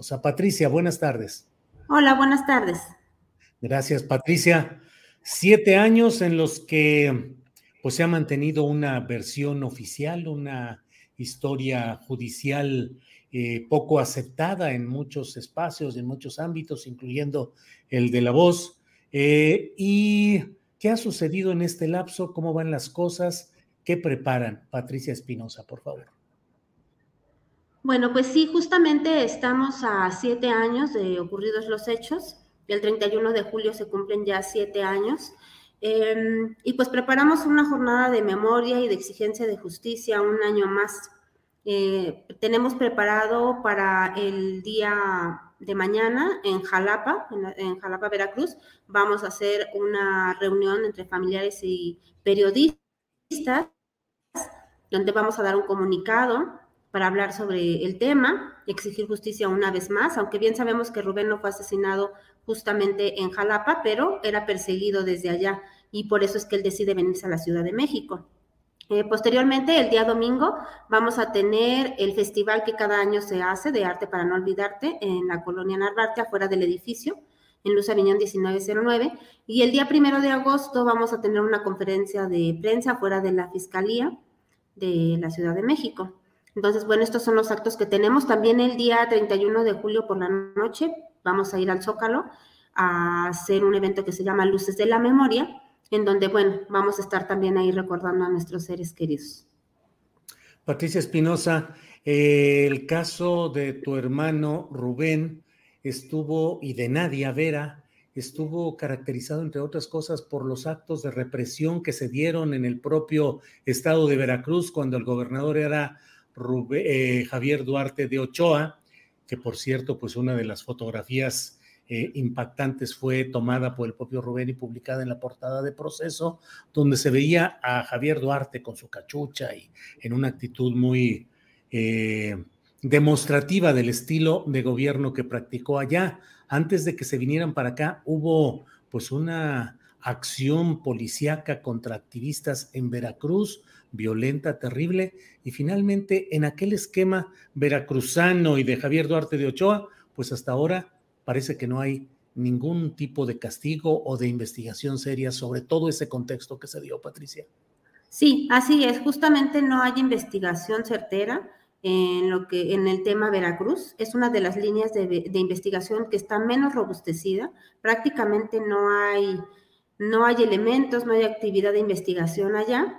O sea, Patricia, buenas tardes. Hola, buenas tardes. Gracias, Patricia. Siete años en los que pues se ha mantenido una versión oficial, una historia judicial eh, poco aceptada en muchos espacios, en muchos ámbitos, incluyendo el de la voz. Eh, ¿Y qué ha sucedido en este lapso? ¿Cómo van las cosas? ¿Qué preparan? Patricia Espinosa, por favor. Bueno, pues sí, justamente estamos a siete años de ocurridos los hechos. El 31 de julio se cumplen ya siete años. Eh, y pues preparamos una jornada de memoria y de exigencia de justicia un año más. Eh, tenemos preparado para el día de mañana en Jalapa, en, Jalapa, Veracruz, vamos a hacer una reunión entre familiares y periodistas, donde vamos a dar un comunicado para hablar sobre el tema, exigir justicia una vez más, aunque bien sabemos que Rubén no fue asesinado justamente en Jalapa, pero era perseguido desde allá y por eso es que él decide venirse a la Ciudad de México. Eh, posteriormente, el día domingo, vamos a tener el festival que cada año se hace de Arte para no olvidarte en la colonia Narvarte, afuera del edificio, en Luz Aviñón 1909. Y el día primero de agosto vamos a tener una conferencia de prensa fuera de la Fiscalía de la Ciudad de México. Entonces, bueno, estos son los actos que tenemos. También el día 31 de julio por la noche vamos a ir al Zócalo a hacer un evento que se llama Luces de la Memoria, en donde, bueno, vamos a estar también ahí recordando a nuestros seres queridos. Patricia Espinosa, eh, el caso de tu hermano Rubén estuvo, y de Nadia Vera, estuvo caracterizado, entre otras cosas, por los actos de represión que se dieron en el propio estado de Veracruz cuando el gobernador era Eh, Javier Duarte de Ochoa, que por cierto, pues una de las fotografías eh, impactantes fue tomada por el propio Rubén y publicada en la portada de Proceso, donde se veía a Javier Duarte con su cachucha y en una actitud muy eh, demostrativa del estilo de gobierno que practicó allá. Antes de que se vinieran para acá, hubo pues una acción policíaca contra activistas en Veracruz, violenta, terrible, y finalmente en aquel esquema veracruzano y de Javier Duarte de Ochoa, pues hasta ahora parece que no hay ningún tipo de castigo o de investigación seria sobre todo ese contexto que se dio, Patricia. Sí, así es. Justamente no hay investigación certera en lo que en el tema Veracruz. Es una de las líneas de, de investigación que está menos robustecida. Prácticamente no hay, no hay elementos, no hay actividad de investigación allá.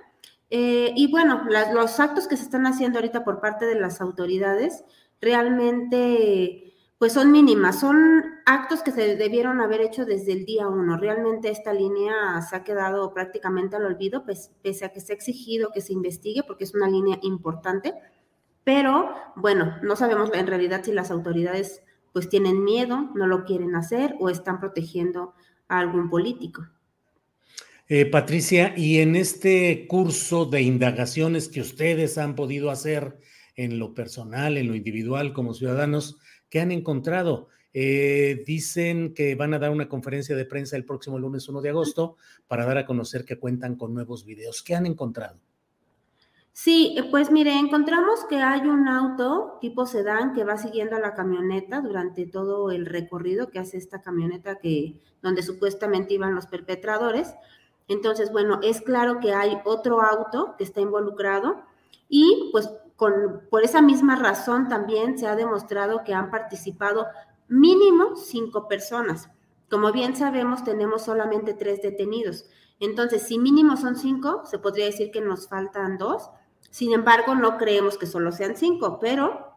Eh, y bueno, los actos que se están haciendo ahorita por parte de las autoridades realmente pues son mínimas, son actos que se debieron haber hecho desde el día uno. Realmente esta línea se ha quedado prácticamente al olvido, pues, pese a que se ha exigido que se investigue, porque es una línea importante. Pero bueno, no sabemos en realidad si las autoridades pues tienen miedo, no lo quieren hacer o están protegiendo a algún político. Eh, Patricia, y en este curso de indagaciones que ustedes han podido hacer en lo personal, en lo individual como ciudadanos, ¿Qué han encontrado? Eh, dicen que van a dar una conferencia de prensa el próximo lunes 1 de agosto para dar a conocer que cuentan con nuevos videos. ¿Qué han encontrado? Sí, pues mire, encontramos que hay un auto tipo sedán que va siguiendo a la camioneta durante todo el recorrido que hace esta camioneta que donde supuestamente iban los perpetradores. Entonces, bueno, es claro que hay otro auto que está involucrado y pues con, por esa misma razón también se ha demostrado que han participado mínimo cinco personas. Como bien sabemos, tenemos solamente tres detenidos. Entonces, si mínimo son cinco, se podría decir que nos faltan dos sin embargo, no creemos que solo sean cinco, pero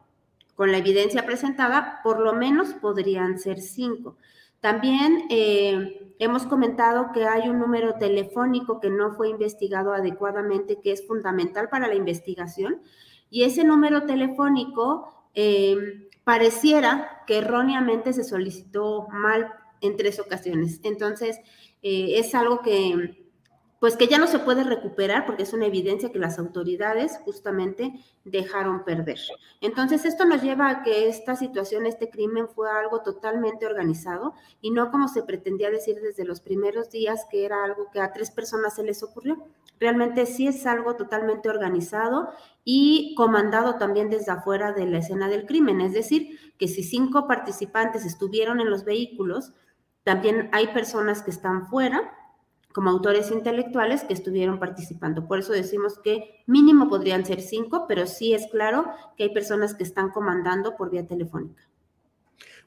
con la evidencia presentada, por lo menos podrían ser cinco. También eh, hemos comentado que hay un número telefónico que no fue investigado adecuadamente, que es fundamental para la investigación, y ese número telefónico eh, pareciera que erróneamente se solicitó mal en tres ocasiones. Entonces, eh, es algo que pues que ya no se puede recuperar porque es una evidencia que las autoridades justamente dejaron perder. Entonces, esto nos lleva a que esta situación, este crimen fue algo totalmente organizado y no como se pretendía decir desde los primeros días que era algo que a tres personas se les ocurrió. Realmente sí es algo totalmente organizado y comandado también desde afuera de la escena del crimen. Es decir, que si cinco participantes estuvieron en los vehículos, también hay personas que están fuera como autores intelectuales que estuvieron participando. Por eso decimos que mínimo podrían ser cinco, pero sí es claro que hay personas que están comandando por vía telefónica.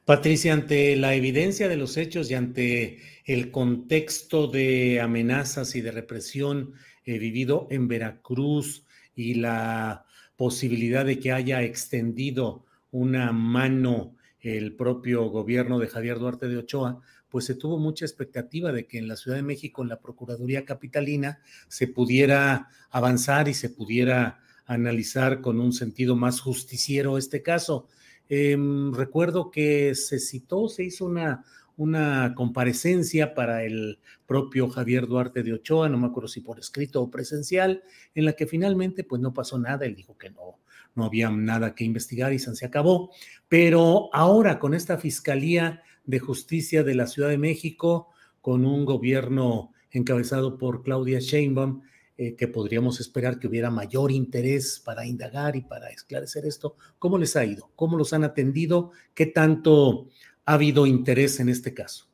Patricia, ante la evidencia de los hechos y ante el contexto de amenazas y de represión eh, vivido en Veracruz y la posibilidad de que haya extendido una mano el propio gobierno de Javier Duarte de Ochoa, pues se tuvo mucha expectativa de que en la Ciudad de México, en la Procuraduría Capitalina, se pudiera avanzar y se pudiera analizar con un sentido más justiciero este caso. Em, recuerdo que se citó, se hizo una, una comparecencia para el propio Javier Duarte de Ochoa, no me acuerdo si por escrito o presencial, en la que finalmente pues no pasó nada, él dijo que no, no había nada que investigar y se acabó, pero ahora con esta fiscalía de Justicia de la Ciudad de México, con un gobierno encabezado por Claudia Sheinbaum, eh, que podríamos esperar que hubiera mayor interés para indagar y para esclarecer esto. ¿Cómo les ha ido? ¿Cómo los han atendido? ¿Qué tanto ha habido interés en este caso?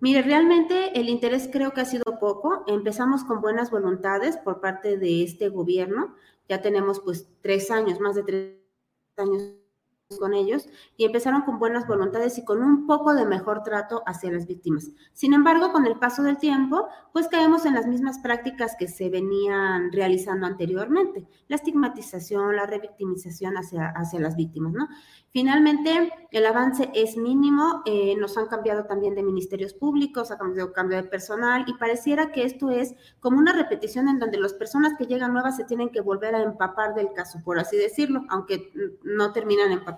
Mire, realmente el interés creo que ha sido poco. Empezamos con buenas voluntades por parte de este gobierno. Ya tenemos pues tres años, más de tres años con ellos y empezaron con buenas voluntades y con un poco de mejor trato hacia las víctimas. Sin embargo, con el paso del tiempo, pues caemos en las mismas prácticas que se venían realizando anteriormente, la estigmatización, la revictimización hacia, hacia las víctimas, ¿no? Finalmente, el avance es mínimo, eh, nos han cambiado también de ministerios públicos, ha cambiado cambio de personal y pareciera que esto es como una repetición en donde las personas que llegan nuevas se tienen que volver a empapar del caso, por así decirlo, aunque no terminan empapándose.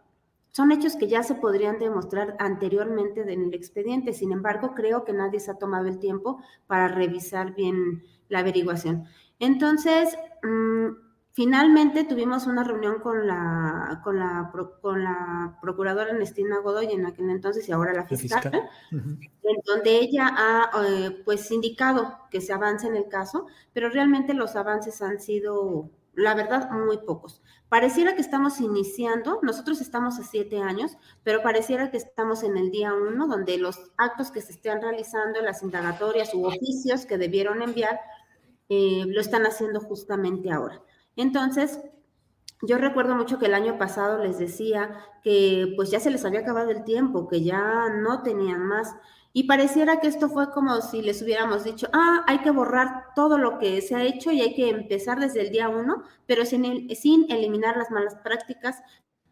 Son hechos que ya se podrían demostrar anteriormente en el expediente, sin embargo, creo que nadie se ha tomado el tiempo para revisar bien la averiguación. Entonces, mm, Finalmente tuvimos una reunión con la, con la, con la procuradora Ernestina Godoy en aquel entonces y ahora la fiscal, en donde ella ha eh, pues indicado que se avance en el caso, pero realmente los avances han sido, la verdad, muy pocos. Pareciera que estamos iniciando, nosotros estamos a siete años, pero pareciera que estamos en el día uno, donde los actos que se están realizando, las indagatorias u oficios que debieron enviar, eh, lo están haciendo justamente ahora. Entonces, yo recuerdo mucho que el año pasado les decía que pues ya se les había acabado el tiempo, que ya no tenían más. Y pareciera que esto fue como si les hubiéramos dicho, ah, hay que borrar todo lo que se ha hecho y hay que empezar desde el día uno, pero sin, sin eliminar las malas prácticas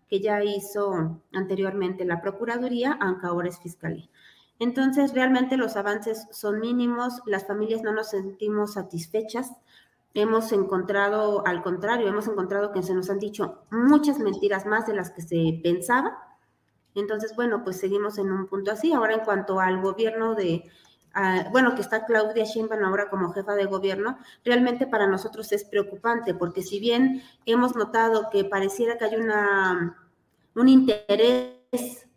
que ya hizo anteriormente la Procuraduría, aunque ahora es Fiscalía. Entonces, realmente los avances son mínimos, las familias no nos sentimos satisfechas hemos encontrado, al contrario, hemos encontrado que se nos han dicho muchas mentiras más de las que se pensaba. Entonces, bueno, pues seguimos en un punto así. Ahora, en cuanto al gobierno de, ah, bueno, que está Claudia Sheinbaum ahora como jefa de gobierno, realmente para nosotros es preocupante, porque si bien hemos notado que pareciera que hay una, un interés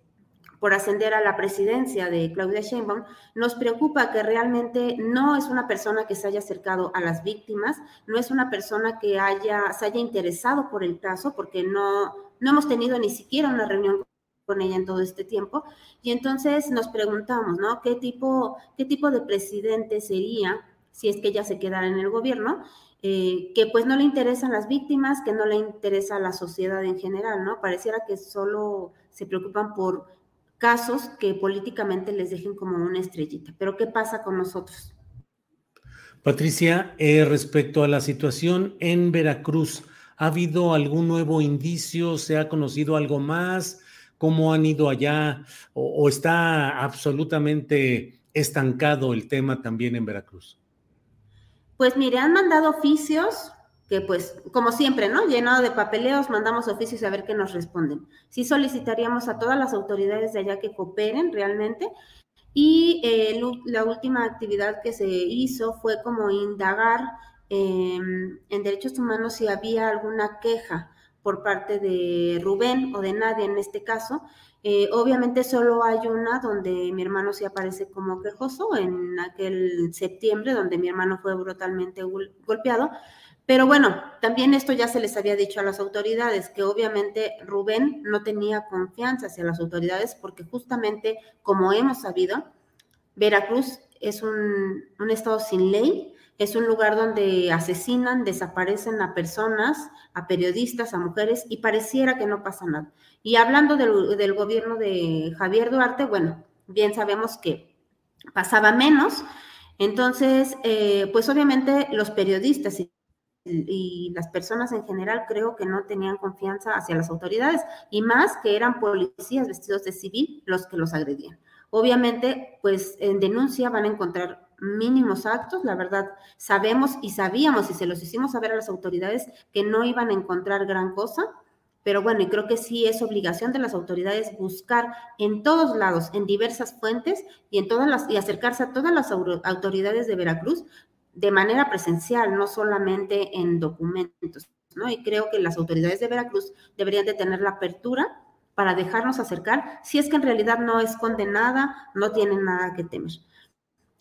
por ascender a la presidencia de Claudia Sheinbaum, nos preocupa que realmente no es una persona que se haya acercado a las víctimas, no es una persona que haya, se haya interesado por el caso, porque no, no hemos tenido ni siquiera una reunión con ella en todo este tiempo. Y entonces nos preguntamos, ¿no? ¿Qué tipo, qué tipo de presidente sería si es que ella se quedara en el gobierno? Eh, que pues no le interesan las víctimas, que no le interesa la sociedad en general, ¿no? Pareciera que solo se preocupan por casos que políticamente les dejen como una estrellita. Pero ¿qué pasa con nosotros? Patricia, eh, respecto a la situación en Veracruz, ¿ha habido algún nuevo indicio? ¿Se ha conocido algo más? ¿Cómo han ido allá? ¿O, está absolutamente estancado el tema también en Veracruz? Pues mire, han mandado oficios que pues, como siempre, ¿no? Llenado de papeleos, mandamos oficios a ver qué nos responden. Sí solicitaríamos a todas las autoridades de allá que cooperen realmente. Y eh, la última actividad que se hizo fue como indagar em, en derechos humanos si había alguna queja por parte de Rubén o de nadie en este caso. Eh, obviamente solo hay una donde mi hermano se aparece como quejoso en aquel septiembre donde mi hermano fue brutalmente golpeado, pero bueno, también esto ya se les había dicho a las autoridades, que obviamente Rubén no tenía confianza hacia las autoridades porque justamente, como hemos sabido, Veracruz es un, estado sin ley, es un lugar donde asesinan, desaparecen a personas, a periodistas, a mujeres, y pareciera que no pasa nada. Y hablando del, gobierno de Javier Duarte, bueno, bien sabemos que pasaba menos. Entonces, eh, pues obviamente los periodistas y y las personas en general creo que no tenían confianza hacia las autoridades y más que eran policías vestidos de civil los que los agredían. Obviamente, pues en denuncia van a encontrar mínimos actos, la verdad, sabemos y sabíamos y se los hicimos saber a las autoridades que no iban a encontrar gran cosa, pero bueno, y creo que sí es obligación de las autoridades buscar en todos lados, en diversas fuentes y en todas las y acercarse a todas las autoridades de Veracruz de manera presencial, no solamente en documentos, ¿no? Y creo que las autoridades de Veracruz deberían de tener la apertura para dejarnos acercar, si es que en realidad no es condenada, no tienen nada que temer.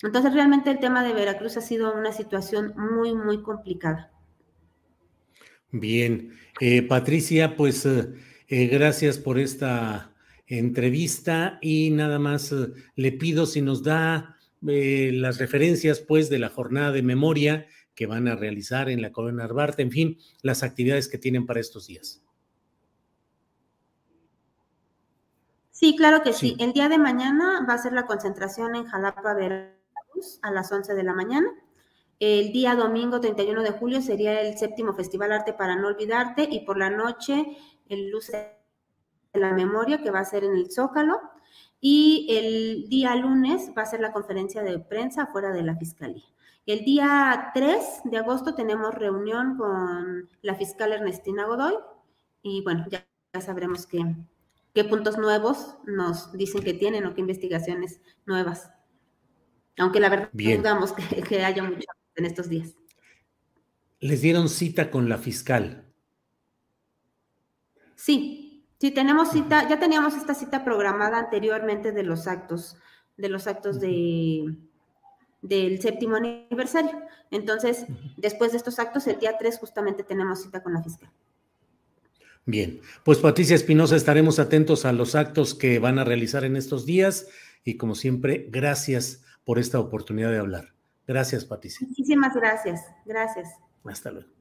Entonces, realmente el tema de Veracruz ha sido una situación muy, muy complicada. Bien, eh, Patricia, pues eh, eh, gracias por esta entrevista y nada más le pido si nos da las referencias pues de la jornada de memoria que van a realizar en la Colonia Arbarte, en fin, las actividades que tienen para estos días. Sí, claro que sí. El día de mañana va a ser la concentración en Jalapa, Veracruz, a las 11 de la mañana. El día domingo 31 de julio sería el séptimo Festival Arte para no olvidarte y por la noche el Luz de la Memoria que va a ser en el Zócalo. Y el día lunes va a ser la conferencia de prensa fuera de la Fiscalía. El día 3 de agosto tenemos reunión con la fiscal Ernestina Godoy y bueno, ya, sabremos qué, qué puntos nuevos nos dicen que tienen o qué investigaciones nuevas. Aunque la verdad dudamos que, que haya mucho en estos días. les dieron cita con la fiscal. Sí, sí, tenemos cita, ya teníamos esta cita programada anteriormente de los actos, de los actos de, del séptimo aniversario. Entonces, después de estos actos, el día 3 justamente tenemos cita con la fiscal. Bien, pues Patricia Espinosa, estaremos atentos a los actos que van a realizar en estos días y como siempre, gracias por esta oportunidad de hablar. Gracias, Patricia. Muchísimas gracias. Gracias. Hasta luego.